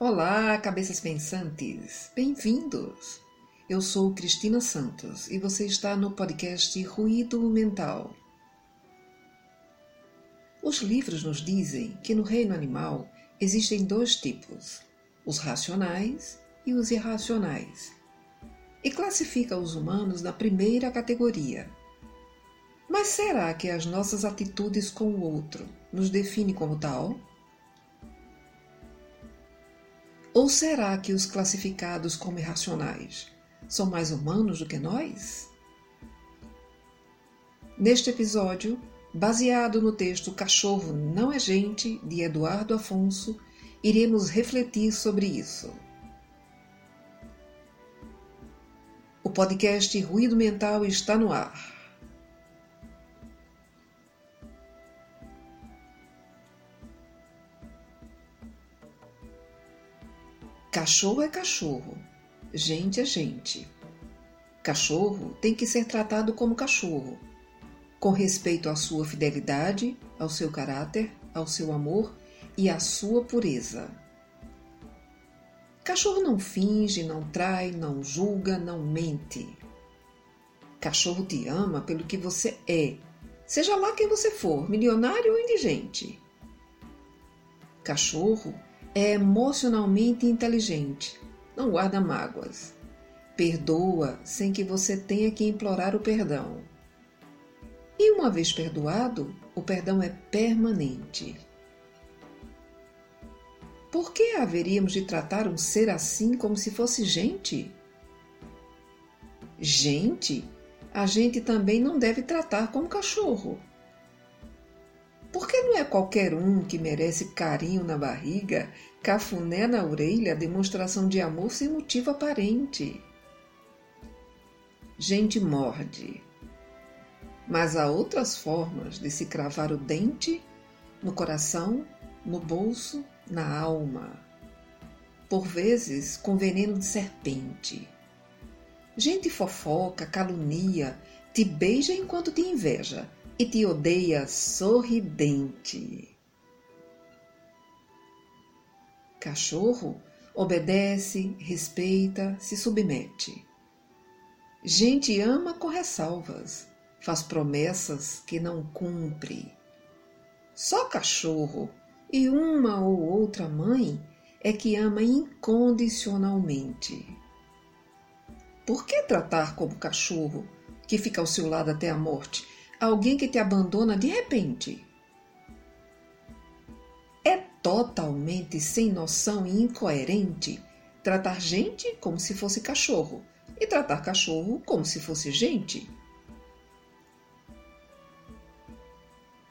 Olá, cabeças pensantes! Bem-vindos! Eu sou Cristina Santos e você está no podcast Ruído Mental. Os livros nos dizem que no reino animal existem dois tipos, os racionais e os irracionais, e classifica os humanos na primeira categoria. Mas será que as nossas atitudes com o outro nos definem como tal? Ou será que os classificados como irracionais são mais humanos do que nós? Neste episódio, baseado no texto Cachorro Não é Gente, de Eduardo Afonso, iremos refletir sobre isso. O podcast Ruído Mental está no ar. Cachorro é cachorro, gente é gente. Cachorro tem que ser tratado como cachorro, com respeito à sua fidelidade, ao seu caráter, ao seu amor e à sua pureza. Cachorro não finge, não trai, não julga, não mente. Cachorro te ama pelo que você é, seja lá quem você for, milionário ou indigente. Cachorro é emocionalmente inteligente, não guarda mágoas. Perdoa sem que você tenha que implorar o perdão. E uma vez perdoado, o perdão é permanente. Por que haveríamos de tratar um ser assim como se fosse gente? Gente, a gente também não deve tratar como cachorro. Porque não é qualquer um que merece carinho na barriga, cafuné na orelha, demonstração de amor sem motivo aparente. Gente morde. Mas há outras formas de se cravar o dente no coração, no bolso, na alma. Por vezes com veneno de serpente. Gente fofoca, calunia, te beija enquanto te inveja e te odeia sorridente. Cachorro obedece, respeita, se submete. Gente ama com ressalvas, faz promessas que não cumpre. Só cachorro e uma ou outra mãe é que ama incondicionalmente. Por que tratar como cachorro que fica ao seu lado até a morte alguém que te abandona de repente. É totalmente sem noção e incoerente tratar gente como se fosse cachorro e tratar cachorro como se fosse gente.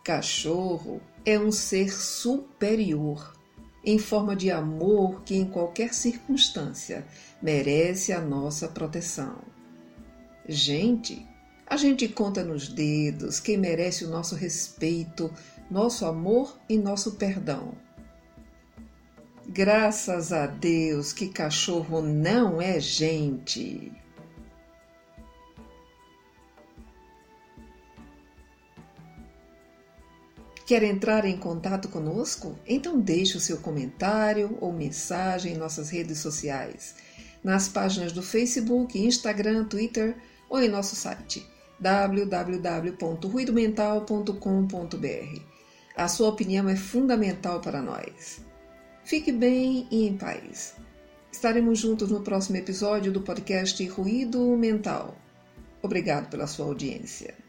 Cachorro é um ser superior, em forma de amor que, em qualquer circunstância, merece a nossa proteção. Gente a gente conta nos dedos quem merece o nosso respeito, nosso amor e nosso perdão. Graças a Deus que cachorro não é gente. Quer entrar em contato conosco? Então deixe o seu comentário ou mensagem em nossas redes sociais, nas páginas do Facebook, Instagram, Twitter ou em nosso site www.ruidomental.com.br. A sua opinião é fundamental para nós. Fique bem e em paz. Estaremos juntos no próximo episódio do podcast Ruído Mental. Obrigado pela sua audiência.